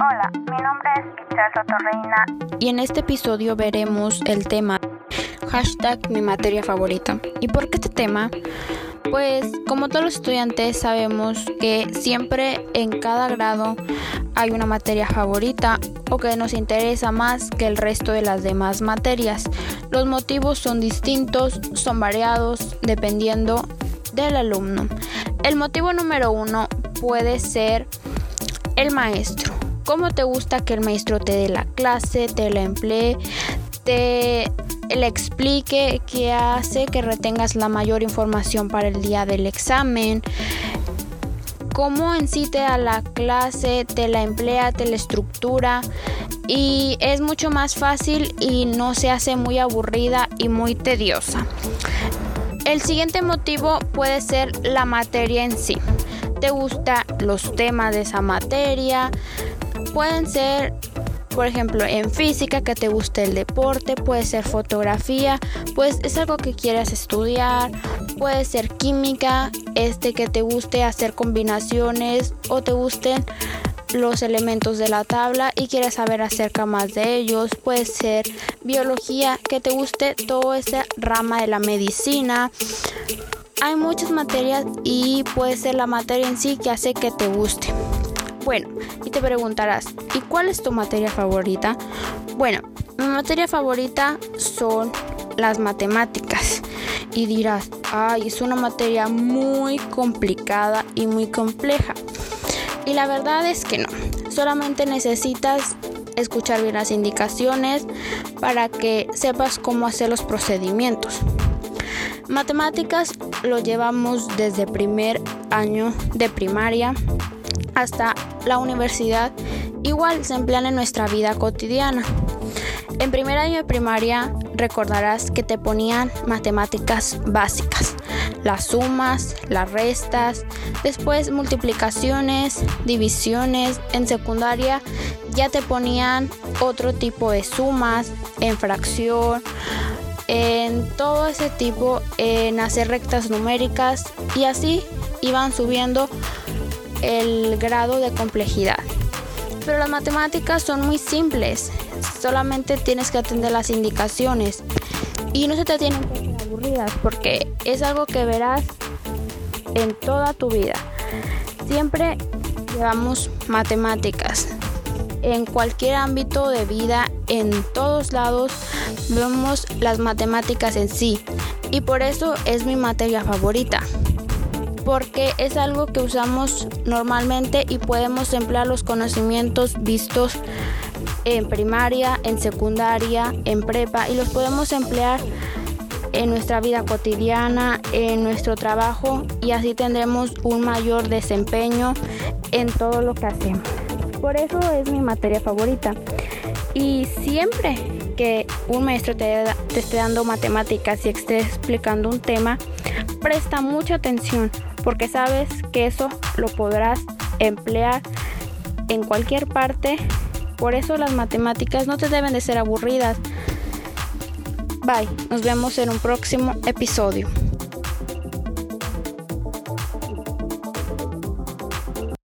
Hola, mi nombre es Itzel Sotorreina y en este episodio veremos el tema hashtag mi materia favorita. ¿Y por qué este tema? Pues como todos los estudiantes sabemos que siempre en cada grado hay una materia favorita o que nos interesa más que el resto de las demás materias. Los motivos son distintos, son variados dependiendo del alumno. El motivo número uno puede ser el maestro. ¿Cómo te gusta que el maestro te dé la clase, te la emplee, te le explique qué hace que retengas la mayor información para el día del examen? cómo en sí te da la clase, te la emplea, te la estructura y es mucho más fácil y no se hace muy aburrida y muy tediosa. El siguiente motivo puede ser la materia en sí. ¿Te gustan los temas de esa materia? Pueden ser, por ejemplo, en física que te guste el deporte, puede ser fotografía, pues es algo que quieras estudiar, puede ser química, este que te guste hacer combinaciones o te gusten los elementos de la tabla y quieres saber acerca más de ellos. Puede ser biología, que te guste toda esa rama de la medicina. Hay muchas materias y puede ser la materia en sí que hace que te guste. Bueno, y te preguntarás, ¿y cuál es tu materia favorita? Bueno, mi materia favorita son las matemáticas. Y dirás, ay, es una materia muy complicada y muy compleja. Y la verdad es que no. Solamente necesitas escuchar bien las indicaciones para que sepas cómo hacer los procedimientos. Matemáticas lo llevamos desde primer año de primaria hasta la universidad, igual se emplean en nuestra vida cotidiana. En primer año de primaria recordarás que te ponían matemáticas básicas, las sumas, las restas, después multiplicaciones, divisiones. En secundaria ya te ponían otro tipo de sumas, en fracción, en todo ese tipo, en hacer rectas numéricas y así iban subiendo el grado de complejidad. Pero las matemáticas son muy simples, solamente tienes que atender las indicaciones y no se te tienen que hacer aburridas porque es algo que verás en toda tu vida. Siempre llevamos matemáticas. En cualquier ámbito de vida, en todos lados, vemos las matemáticas en sí. Y por eso es mi materia favorita porque es algo que usamos normalmente y podemos emplear los conocimientos vistos en primaria, en secundaria, en prepa y los podemos emplear en nuestra vida cotidiana, en nuestro trabajo y así tendremos un mayor desempeño en todo lo que hacemos. Por eso es mi materia favorita. Y siempre que un maestro te, esté dando matemáticas y esté explicando un tema, presta mucha atención porque sabes que eso lo podrás emplear en cualquier parte. Por eso las matemáticas no te deben de ser aburridas. Bye, nos vemos en un próximo episodio.